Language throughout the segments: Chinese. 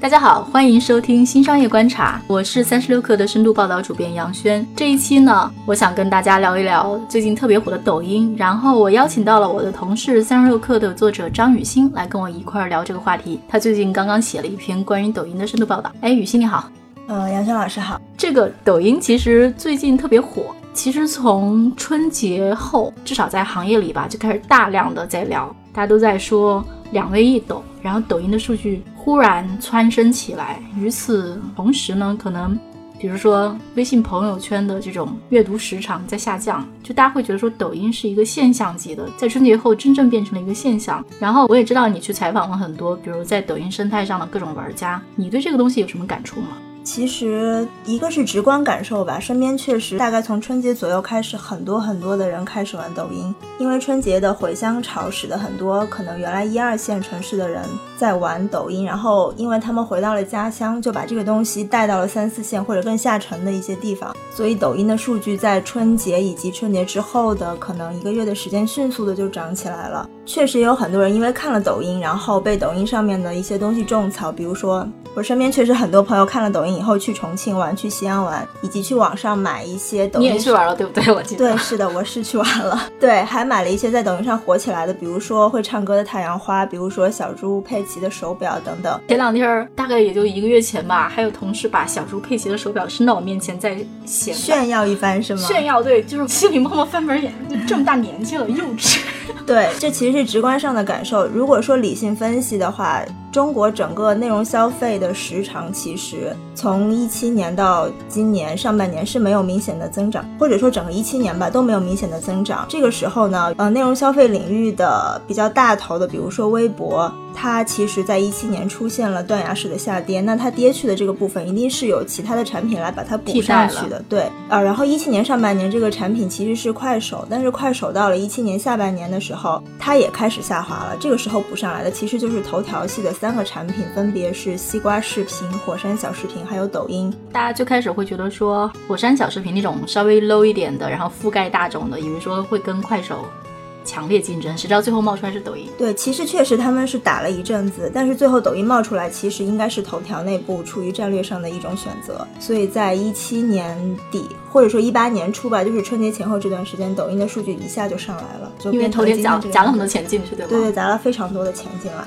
大家好，欢迎收听新商业观察，我是三十六氪的深度报道主编杨轩。这一期呢，我想跟大家聊一聊最近特别火的抖音，然后我邀请到了我的同事三十六氪的作者张雨欣来跟我一块儿聊这个话题。他最近刚刚写了一篇关于抖音的深度报道。哎，雨欣你好，呃，杨轩老师好。这个抖音其实最近特别火，其实从春节后，至少在行业里吧，就开始大量的在聊，大家都在说两微一抖，然后抖音的数据。忽然蹿升起来，与此同时呢，可能比如说微信朋友圈的这种阅读时长在下降，就大家会觉得说抖音是一个现象级的，在春节后真正变成了一个现象。然后我也知道你去采访了很多，比如在抖音生态上的各种玩家，你对这个东西有什么感触吗？其实一个是直观感受吧，身边确实大概从春节左右开始，很多很多的人开始玩抖音，因为春节的回乡潮使得很多可能原来一二线城市的人在玩抖音，然后因为他们回到了家乡，就把这个东西带到了三四线或者更下沉的一些地方，所以抖音的数据在春节以及春节之后的可能一个月的时间，迅速的就涨起来了。确实有很多人因为看了抖音，然后被抖音上面的一些东西种草，比如说我身边确实很多朋友看了抖音以后去重庆玩、去西安玩，以及去网上买一些抖音。你也去玩了对不对？我记得。对，是的，我是去玩了。对，还买了一些在抖音上火起来的，比如说会唱歌的太阳花，比如说小猪佩奇的手表等等。前两天大概也就一个月前吧，还有同事把小猪佩奇的手表伸到我面前在显炫耀一番，是吗？炫耀，对，就是心里默默翻白眼，这么大年纪了，幼稚。对，这其实是直观上的感受。如果说理性分析的话，中国整个内容消费的时长，其实从一七年到今年上半年是没有明显的增长，或者说整个一七年吧都没有明显的增长。这个时候呢，呃，内容消费领域的比较大头的，比如说微博。它其实，在一七年出现了断崖式的下跌，那它跌去的这个部分，一定是有其他的产品来把它补上去的。对，啊，然后一七年上半年这个产品其实是快手，但是快手到了一七年下半年的时候，它也开始下滑了。这个时候补上来的其实就是头条系的三个产品，分别是西瓜视频、火山小视频，还有抖音。大家最开始会觉得说，火山小视频那种稍微 low 一点的，然后覆盖大众的，以为说会跟快手。强烈竞争，谁知道最后冒出来是抖音？对，其实确实他们是打了一阵子，但是最后抖音冒出来，其实应该是头条内部出于战略上的一种选择。所以在一七年底或者说一八年初吧，就是春节前后这段时间，抖音的数据一下就上来了，就因为头天砸砸了很多钱进去，对吧？对对，砸了非常多的钱进来。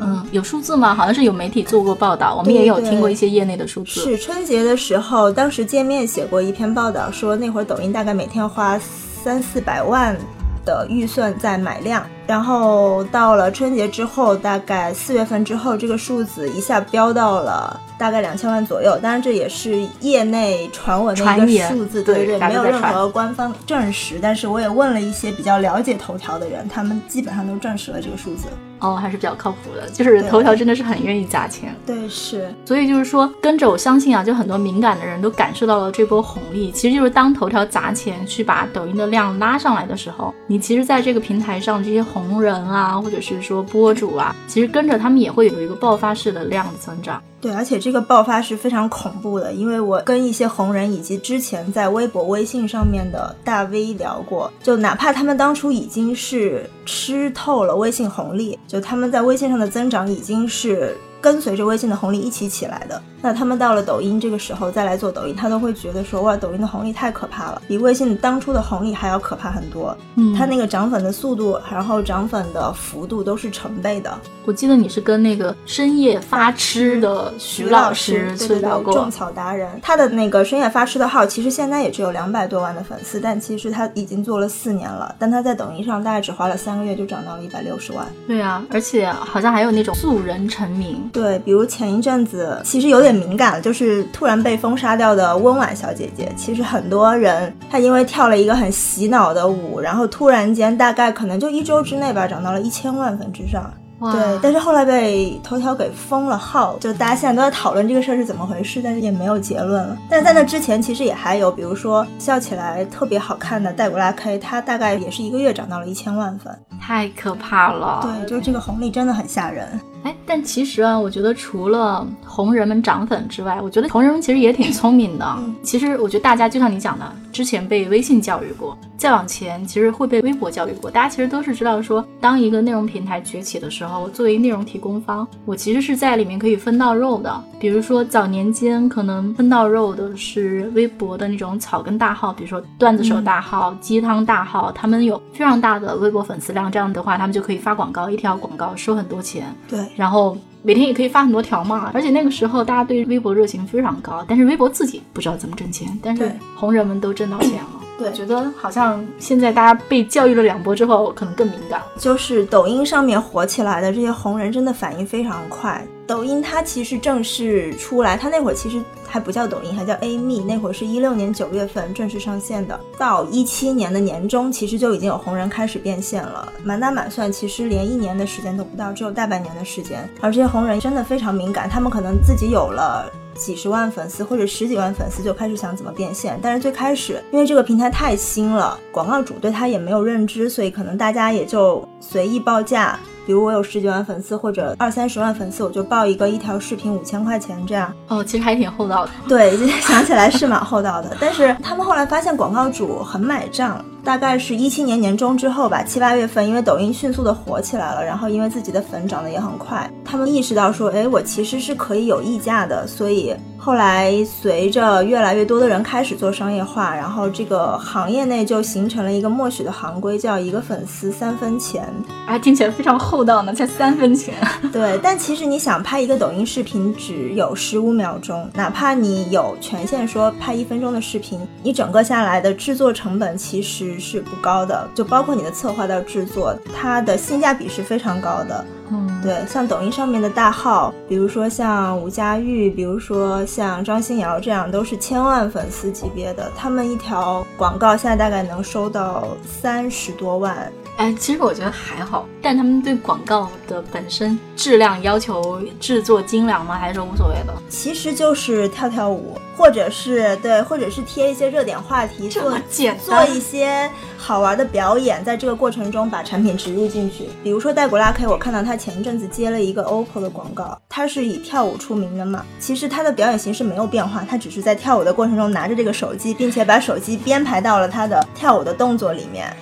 嗯，有数字吗？好像是有媒体做过报道，我们也有听过一些业内的数字。是春节的时候，当时见面写过一篇报道，说那会儿抖音大概每天花三四百万。的预算在买量，然后到了春节之后，大概四月份之后，这个数字一下飙到了大概两千万左右。当然，这也是业内传闻的一个数字，对对，没有任何官方证实。但是我也问了一些比较了解头条的人，他们基本上都证实了这个数字。哦，还是比较靠谱的，就是头条真的是很愿意砸钱。对，是。所以就是说，跟着我相信啊，就很多敏感的人都感受到了这波红利。其实就是当头条砸钱去把抖音的量拉上来的时候，你其实在这个平台上这些红人啊，或者是说博主啊，其实跟着他们也会有一个爆发式的量的增长。对，而且这个爆发是非常恐怖的，因为我跟一些红人以及之前在微博、微信上面的大 V 聊过，就哪怕他们当初已经是吃透了微信红利，就他们在微信上的增长已经是跟随着微信的红利一起起来的。那他们到了抖音这个时候再来做抖音，他都会觉得说哇，抖音的红利太可怕了，比微信当初的红利还要可怕很多。嗯，它那个涨粉的速度，然后涨粉的幅度都是成倍的。我记得你是跟那个深夜发痴的徐老师对聊过，种草达人，他的那个深夜发痴的号其实现在也只有两百多万的粉丝，但其实他已经做了四年了，但他在抖音上大概只花了三个月就涨到了一百六十万。对啊，而且好像还有那种素人成名。对，比如前一阵子其实有点。敏感了，就是突然被封杀掉的温婉小姐姐。其实很多人，她因为跳了一个很洗脑的舞，然后突然间大概可能就一周之内吧，涨到了一千万粉之上。对，但是后来被头条给封了号，就大家现在都在讨论这个事儿是怎么回事，但是也没有结论了。但是在那之前，其实也还有，比如说笑起来特别好看的戴古拉 K，她大概也是一个月涨到了一千万粉。太可怕了。对，就是这个红利真的很吓人。哎，但其实啊，我觉得除了红人们涨粉之外，我觉得红人们其实也挺聪明的。其实我觉得大家就像你讲的，之前被微信教育过，再往前其实会被微博教育过。大家其实都是知道说，当一个内容平台崛起的时候，作为内容提供方，我其实是在里面可以分到肉的。比如说早年间可能分到肉的是微博的那种草根大号，比如说段子手大号、鸡汤大号，他们有非常大的微博粉丝量，这样的话他们就可以发广告，一条广告收很多钱。对。然后每天也可以发很多条嘛，而且那个时候大家对微博热情非常高，但是微博自己不知道怎么挣钱，但是红人们都挣到钱了。对，觉得好像现在大家被教育了两波之后，可能更敏感。就是抖音上面火起来的这些红人，真的反应非常快。抖音它其实正式出来，它那会儿其实还不叫抖音，还叫 A Me。那会儿是一六年九月份正式上线的，到一七年的年中，其实就已经有红人开始变现了。满打满算，其实连一年的时间都不到，只有大半年的时间。而这些红人真的非常敏感，他们可能自己有了。几十万粉丝或者十几万粉丝就开始想怎么变现，但是最开始因为这个平台太新了，广告主对他也没有认知，所以可能大家也就随意报价。比如我有十几万粉丝或者二三十万粉丝，我就报一个一条视频五千块钱这样。哦，其实还挺厚道的。对，想起来是蛮厚道的。但是他们后来发现广告主很买账，大概是一七年年中之后吧，七八月份，因为抖音迅速的火起来了，然后因为自己的粉涨得也很快，他们意识到说，哎，我其实是可以有溢价的，所以。后来，随着越来越多的人开始做商业化，然后这个行业内就形成了一个默许的行规，叫一个粉丝三分钱。哎，听起来非常厚道呢，才三分钱。对，但其实你想拍一个抖音视频只有十五秒钟，哪怕你有权限说拍一分钟的视频，你整个下来的制作成本其实是不高的，就包括你的策划到制作，它的性价比是非常高的。嗯，对，像抖音上面的大号，比如说像吴佳玉，比如说像张馨瑶这样，都是千万粉丝级别的，他们一条广告现在大概能收到三十多万。哎，其实我觉得还好，但他们对广告的本身质量要求制作精良吗？还是无所谓的？其实就是跳跳舞，或者是对，或者是贴一些热点话题，做做一些好玩的表演，在这个过程中把产品植入进去。比如说戴古拉 K，我看到他前一阵子接了一个 OPPO 的广告，他是以跳舞出名的嘛。其实他的表演形式没有变化，他只是在跳舞的过程中拿着这个手机，并且把手机编排到了他的跳舞的动作里面。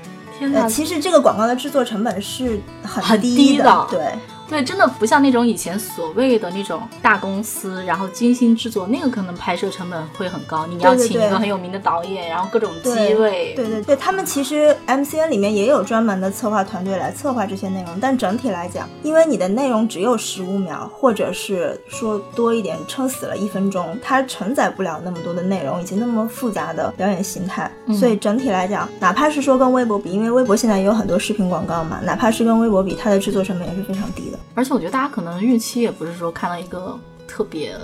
呃，其实这个广告的制作成本是很低的，对。对，真的不像那种以前所谓的那种大公司，然后精心制作，那个可能拍摄成本会很高。你要请一个很有名的导演，然后各种机位。对对对，他们其实 MCN 里面也有专门的策划团队来策划这些内容，但整体来讲，因为你的内容只有十五秒，或者是说多一点，撑死了一分钟，它承载不了那么多的内容以及那么复杂的表演形态。所以整体来讲，哪怕是说跟微博比，因为微博现在也有很多视频广告嘛，哪怕是跟微博比，它的制作成本也是非常低的。而且我觉得大家可能预期也不是说看到一个特别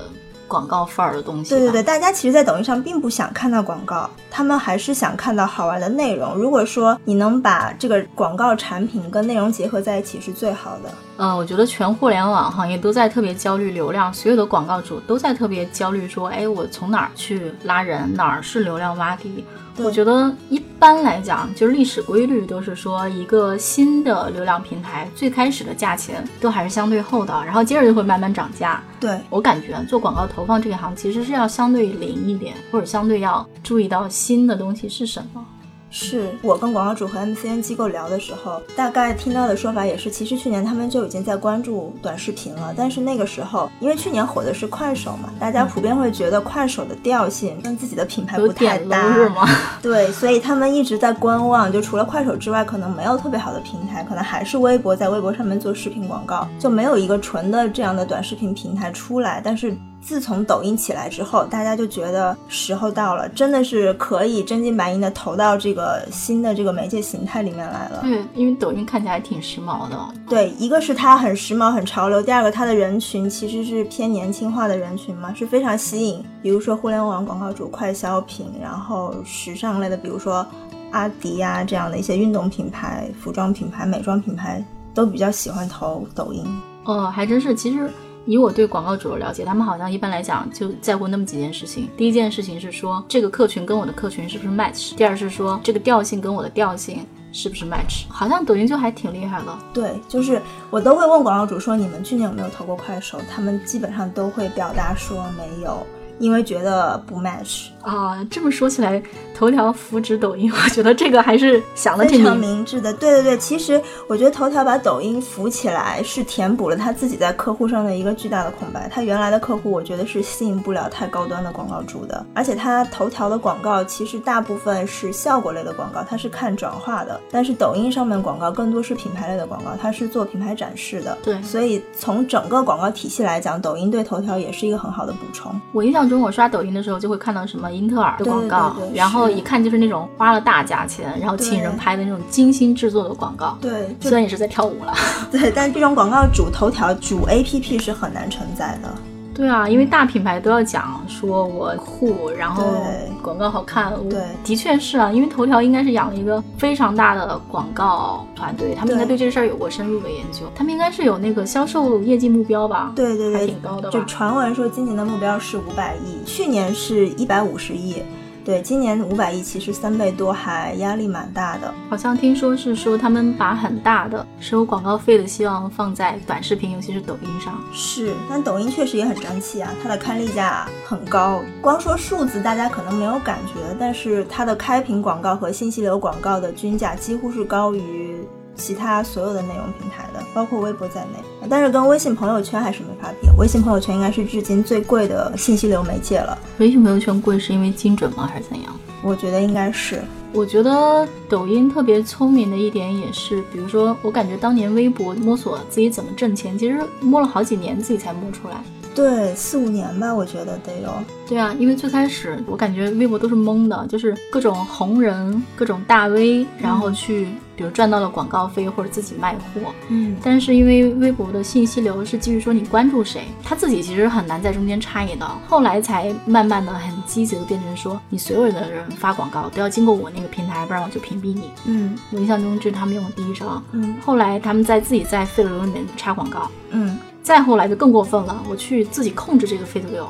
广告范儿的东西。对对对，大家其实，在抖音上并不想看到广告，他们还是想看到好玩的内容。如果说你能把这个广告产品跟内容结合在一起，是最好的。嗯，我觉得全互联网行业都在特别焦虑流量，所有的广告主都在特别焦虑，说，哎，我从哪儿去拉人，哪儿是流量洼地。我觉得一般来讲，就是历史规律都是说，一个新的流量平台最开始的价钱都还是相对厚的，然后接着就会慢慢涨价。对我感觉做广告投放这一行其实是要相对灵一点，或者相对要注意到新的东西是什么。是我跟广告主和 MCN 机构聊的时候，大概听到的说法也是，其实去年他们就已经在关注短视频了，但是那个时候，因为去年火的是快手嘛，大家普遍会觉得快手的调性跟自己的品牌不太搭，是吗？对，所以他们一直在观望，就除了快手之外，可能没有特别好的平台，可能还是微博，在微博上面做视频广告，就没有一个纯的这样的短视频平台出来，但是。自从抖音起来之后，大家就觉得时候到了，真的是可以真金白银的投到这个新的这个媒介形态里面来了。对，因为抖音看起来挺时髦的。对，一个是它很时髦、很潮流，第二个它的人群其实是偏年轻化的人群嘛，是非常吸引。比如说互联网广告主、快消品，然后时尚类的，比如说阿迪呀这样的一些运动品牌、服装品牌、美妆品牌，都比较喜欢投抖音。哦，还真是，其实。以我对广告主的了解，他们好像一般来讲就在乎那么几件事情。第一件事情是说这个客群跟我的客群是不是 match，第二是说这个调性跟我的调性是不是 match？好像抖音就还挺厉害的。对，就是我都会问广告主说，你们去年有没有投过快手？他们基本上都会表达说没有。因为觉得不 match 啊，这么说起来，头条扶植抖音，我觉得这个还是想的非常明智的。对对对，其实我觉得头条把抖音扶起来，是填补了他自己在客户上的一个巨大的空白。他原来的客户，我觉得是吸引不了太高端的广告主的，而且他头条的广告其实大部分是效果类的广告，它是看转化的。但是抖音上面广告更多是品牌类的广告，它是做品牌展示的。对，所以从整个广告体系来讲，抖音对头条也是一个很好的补充。我印象。中我刷抖音的时候就会看到什么英特尔的广告，然后一看就是那种花了大价钱，然后请人拍的那种精心制作的广告。对，虽然也是在跳舞了。对，但这种广告主头条主 APP 是很难承载的。对啊，因为大品牌都要讲说我酷，然后广告好看。对，的确是啊，因为头条应该是养了一个非常大的广告团队，他们应该对这事儿有过深入的研究。他们应该是有那个销售业绩目标吧？对对对，还挺高的。就传闻说今年的目标是五百亿，去年是一百五十亿。对，今年五百亿其实三倍多，还压力蛮大的。好像听说是说他们把很大的收广告费的希望放在短视频，尤其是抖音上。是，但抖音确实也很争气啊，它的看例价很高。光说数字，大家可能没有感觉，但是它的开屏广告和信息流广告的均价几乎是高于。其他所有的内容平台的，包括微博在内，但是跟微信朋友圈还是没法比。微信朋友圈应该是至今最贵的信息流媒介了。微信朋友圈贵是因为精准吗，还是怎样？我觉得应该是。我觉得抖音特别聪明的一点也是，比如说，我感觉当年微博摸索自己怎么挣钱，其实摸了好几年自己才摸出来。对，四五年吧，我觉得得有。对啊，因为最开始我感觉微博都是懵的，就是各种红人、各种大 V，然后去，比如赚到了广告费或者自己卖货。嗯。但是因为微博的信息流是基于说你关注谁，他自己其实很难在中间插一刀。后来才慢慢的很积极的变成说，你所有的人发广告都要经过我那个平台，不然我就屏蔽你。嗯。我印象中就是他们用的第一招。嗯。后来他们在自己在费流里面插广告。嗯。再后来就更过分了，我去自己控制这个费的流，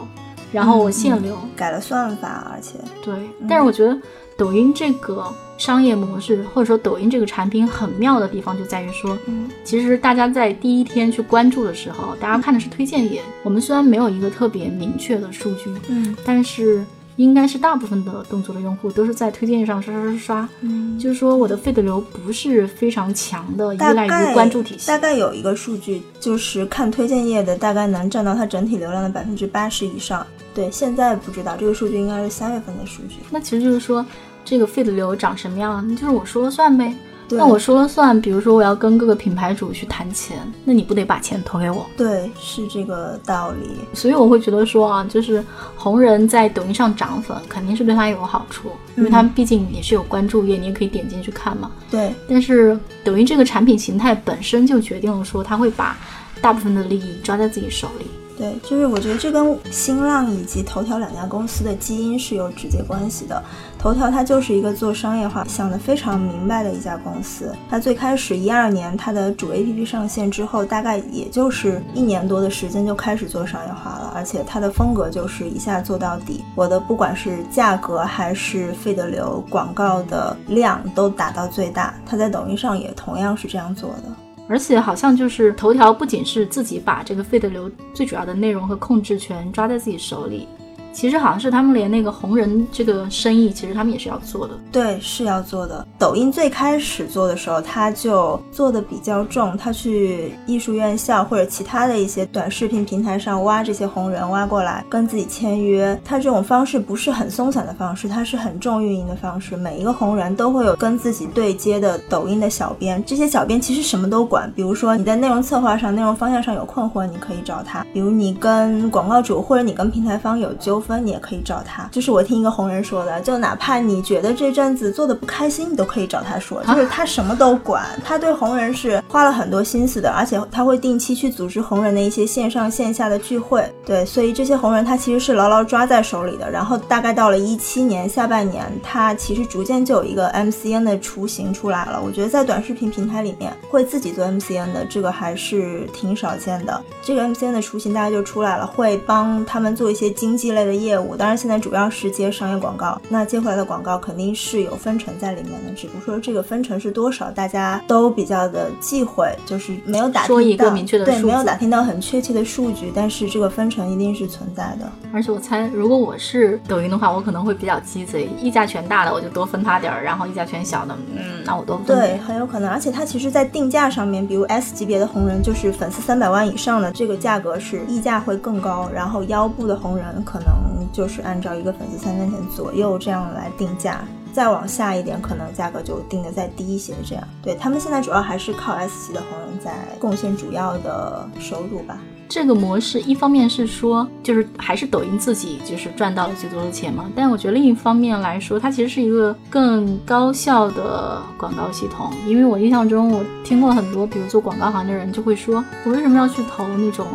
然后我限流，改了算法，而且对。但是我觉得抖音这个商业模式，或者说抖音这个产品很妙的地方，就在于说，其实大家在第一天去关注的时候，大家看的是推荐页。我们虽然没有一个特别明确的数据，嗯，但是。应该是大部分的动作的用户都是在推荐上刷刷刷刷，嗯，就是说我的费的流不是非常强的，依赖于关注体系。大概有一个数据，就是看推荐页的大概能占到它整体流量的百分之八十以上。对，现在不知道这个数据应该是三月份的数据。那其实就是说，这个费的流长什么样，就是我说了算呗。那我说了算，比如说我要跟各个品牌主去谈钱，那你不得把钱投给我？对，是这个道理。所以我会觉得说啊，就是红人在抖音上涨粉，肯定是对他有好处，因为他们毕竟也是有关注页，你也可以点进去看嘛。对。但是抖音这个产品形态本身就决定了说，他会把大部分的利益抓在自己手里。对，就是我觉得这跟新浪以及头条两家公司的基因是有直接关系的。头条它就是一个做商业化想得非常明白的一家公司。它最开始一二年它的主 APP 上线之后，大概也就是一年多的时间就开始做商业化了，而且它的风格就是一下做到底。我的不管是价格还是费的流，广告的量都打到最大。它在抖音上也同样是这样做的。而且好像就是头条不仅是自己把这个费的流最主要的内容和控制权抓在自己手里。其实好像是他们连那个红人这个生意，其实他们也是要做的。对，是要做的。抖音最开始做的时候，他就做的比较重，他去艺术院校或者其他的一些短视频平台上挖这些红人，挖过来跟自己签约。他这种方式不是很松散的方式，他是很重运营的方式。每一个红人都会有跟自己对接的抖音的小编，这些小编其实什么都管。比如说你在内容策划上、内容方向上有困惑，你可以找他；比如你跟广告主或者你跟平台方有纠纷。分你也可以找他，就是我听一个红人说的，就哪怕你觉得这阵子做的不开心，你都可以找他说，就是他什么都管，他对红人是花了很多心思的，而且他会定期去组织红人的一些线上线下的聚会，对，所以这些红人他其实是牢牢抓在手里的。然后大概到了一七年下半年，他其实逐渐就有一个 MCN 的雏形出来了。我觉得在短视频平台里面会自己做 MCN 的这个还是挺少见的，这个 MCN 的雏形大概就出来了，会帮他们做一些经济类的。业务，当然现在主要是接商业广告，那接回来的广告肯定是有分成在里面的，只不过说这个分成是多少，大家都比较的忌讳，就是没有打说一个明确的对，没有打听到很确切的数据，但是这个分成一定是存在的。而且我猜，如果我是抖音的话，我可能会比较鸡贼，溢价权大的我就多分他点儿，然后溢价权小的，嗯，那我多分。对，很有可能。而且它其实，在定价上面，比如 S 级别的红人，就是粉丝三百万以上的这个价格是溢价会更高，然后腰部的红人可能嗯就是按照一个粉丝三分钱左右这样来定价，再往下一点，可能价格就定的再低一些。这样，对他们现在主要还是靠 S 级的红人在贡献主要的收入吧。这个模式一方面是说，就是还是抖音自己就是赚到了最多的钱嘛，但我觉得另一方面来说，它其实是一个更高效的广告系统。因为我印象中，我听过很多，比如做广告行的人就会说，我为什么要去投那种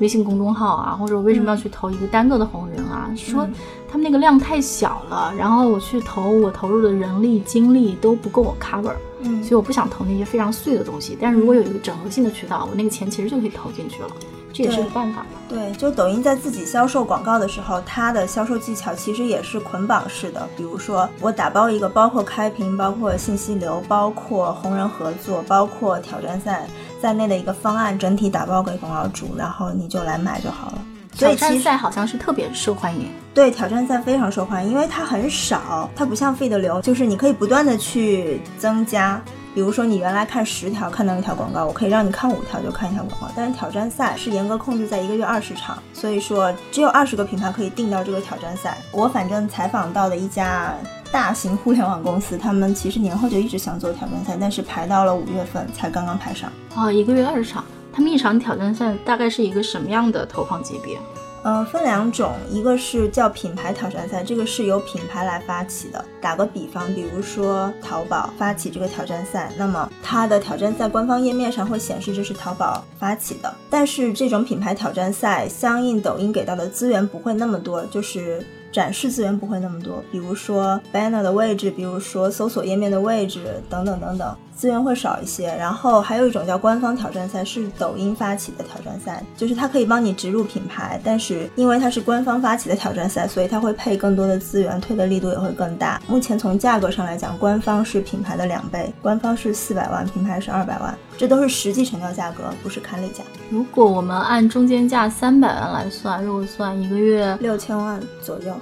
微信公众号啊，或者我为什么要去投一个单个的红人啊？说他们那个量太小了，然后我去投我投入的人力精力都不够我 cover，嗯，所以我不想投那些非常碎的东西。但是如果有一个整合性的渠道，我那个钱其实就可以投进去了。这也是个办法。对，就抖音在自己销售广告的时候，它的销售技巧其实也是捆绑式的。比如说，我打包一个包括开屏、包括信息流、包括红人合作、包括挑战赛在内的一个方案，整体打包给广告主，然后你就来买就好了。挑战赛好像是特别受欢迎。对，挑战赛非常受欢迎，因为它很少，它不像 feed 流，就是你可以不断的去增加。比如说，你原来看十条看到一条广告，我可以让你看五条就看一条广告。但是挑战赛是严格控制在一个月二十场，所以说只有二十个品牌可以定到这个挑战赛。我反正采访到的一家大型互联网公司，他们其实年后就一直想做挑战赛，但是排到了五月份才刚刚排上。哦，一个月二十场，他们一场挑战赛大概是一个什么样的投放级别？呃，分两种，一个是叫品牌挑战赛，这个是由品牌来发起的。打个比方，比如说淘宝发起这个挑战赛，那么它的挑战赛官方页面上会显示这是淘宝发起的。但是这种品牌挑战赛，相应抖音给到的资源不会那么多，就是展示资源不会那么多，比如说 banner 的位置，比如说搜索页面的位置等等等等。资源会少一些，然后还有一种叫官方挑战赛，是抖音发起的挑战赛，就是它可以帮你植入品牌，但是因为它是官方发起的挑战赛，所以它会配更多的资源，推的力度也会更大。目前从价格上来讲，官方是品牌的两倍，官方是四百万，品牌是二百万，这都是实际成交价格，不是刊例价。如果我们按中间价三百万来算，如果算一个月六千万左右。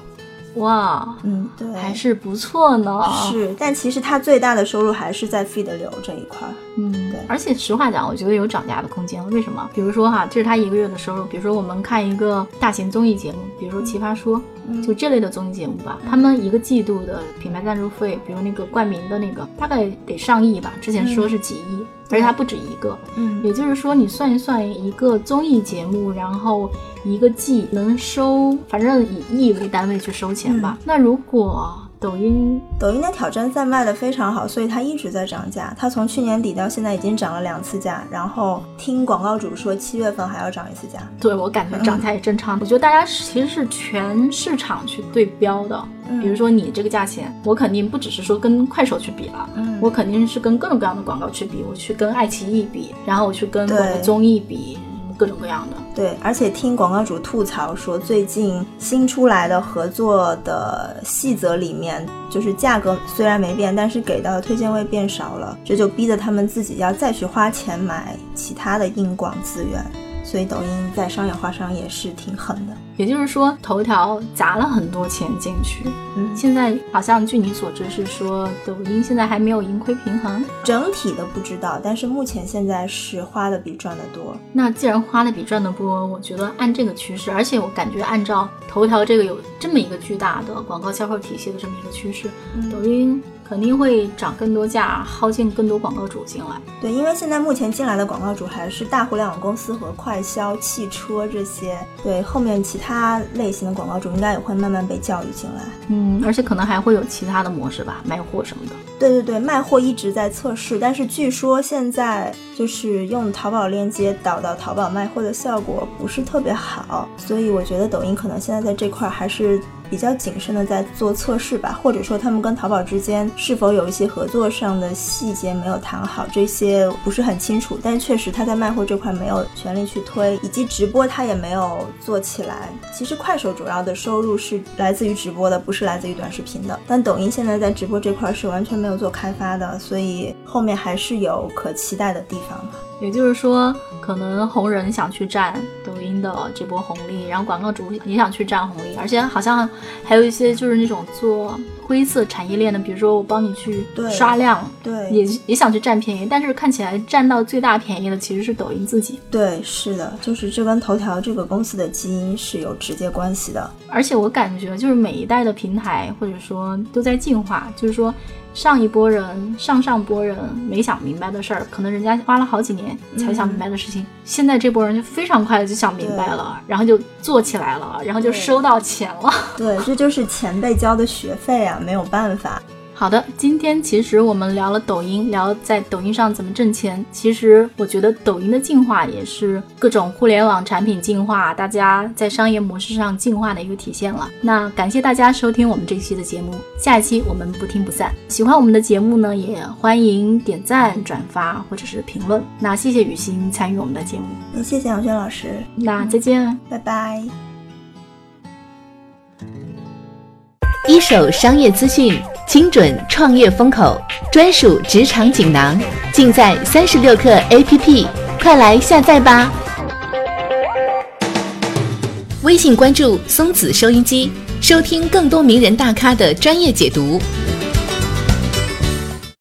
哇，嗯，对，还是不错呢。是，但其实它最大的收入还是在 feed 流这一块。嗯，对。而且实话讲，我觉得有涨价的空间。为什么？比如说哈，这是他一个月的收入。比如说我们看一个大型综艺节目，比如说《奇葩说》，就这类的综艺节目吧，他们一个季度的品牌赞助费，比如那个冠名的那个，大概得上亿吧。之前说是几亿，而且它不止一个。嗯，也就是说，你算一算，一个综艺节目，然后。一个季能收，反正以亿为单位去收钱吧。那如果抖音，抖音的挑战赛卖的非常好，所以它一直在涨价。它从去年底到现在已经涨了两次价，然后听广告主说七月份还要涨一次价。对我感觉涨价也正常。我觉得大家其实是全市场去对标的。比如说你这个价钱，我肯定不只是说跟快手去比了，我肯定是跟各种各样的广告去比。我去跟爱奇艺比，然后我去跟某个综艺比。各种各样的，对，而且听广告主吐槽说，最近新出来的合作的细则里面，就是价格虽然没变，但是给到的推荐位变少了，这就逼得他们自己要再去花钱买其他的硬广资源。所以抖音在商业化上也是挺狠的，也就是说，头条砸了很多钱进去。嗯，现在好像据你所知是说，抖音现在还没有盈亏平衡，整体的不知道，但是目前现在是花的比赚的多。那既然花的比赚的多，我觉得按这个趋势，而且我感觉按照头条这个有这么一个巨大的广告销售体系的这么一个趋势，抖音。肯定会涨更多价，薅进更多广告主进来。对，因为现在目前进来的广告主还是大互联网公司和快销、汽车这些。对，后面其他类型的广告主应该也会慢慢被教育进来。嗯，而且可能还会有其他的模式吧，卖货什么的。对对对，卖货一直在测试，但是据说现在就是用淘宝链接导到淘宝卖货的效果不是特别好，所以我觉得抖音可能现在在这块还是。比较谨慎的在做测试吧，或者说他们跟淘宝之间是否有一些合作上的细节没有谈好，这些不是很清楚。但确实他在卖货这块没有全力去推，以及直播他也没有做起来。其实快手主要的收入是来自于直播的，不是来自于短视频的。但抖音现在在直播这块是完全没有做开发的，所以后面还是有可期待的地方的。也就是说，可能红人想去占的这波红利，然后广告主也想去占红利，而且好像还有一些就是那种做灰色产业链的，比如说我帮你去刷量，对，也也想去占便宜，但是看起来占到最大便宜的其实是抖音自己。对，是的，就是这跟头条这个公司的基因是有直接关系的。而且我感觉就是每一代的平台或者说都在进化，就是说。上一波人、上上波人没想明白的事儿，可能人家花了好几年才想明白的事情，现在这波人就非常快的就想明白了，然后就做起来了，然后就收到钱了。对，这就是前辈交的学费啊，没有办法。好的，今天其实我们聊了抖音，聊在抖音上怎么挣钱。其实我觉得抖音的进化也是各种互联网产品进化，大家在商业模式上进化的一个体现了。那感谢大家收听我们这期的节目，下一期我们不听不散。喜欢我们的节目呢，也欢迎点赞、转发或者是评论。那谢谢雨欣参与我们的节目，也谢谢杨轩老师。那再见，拜拜。一手商业资讯。精准创业风口，专属职场锦囊，尽在三十六课 APP，快来下载吧！微信关注松子收音机，收听更多名人大咖的专业解读。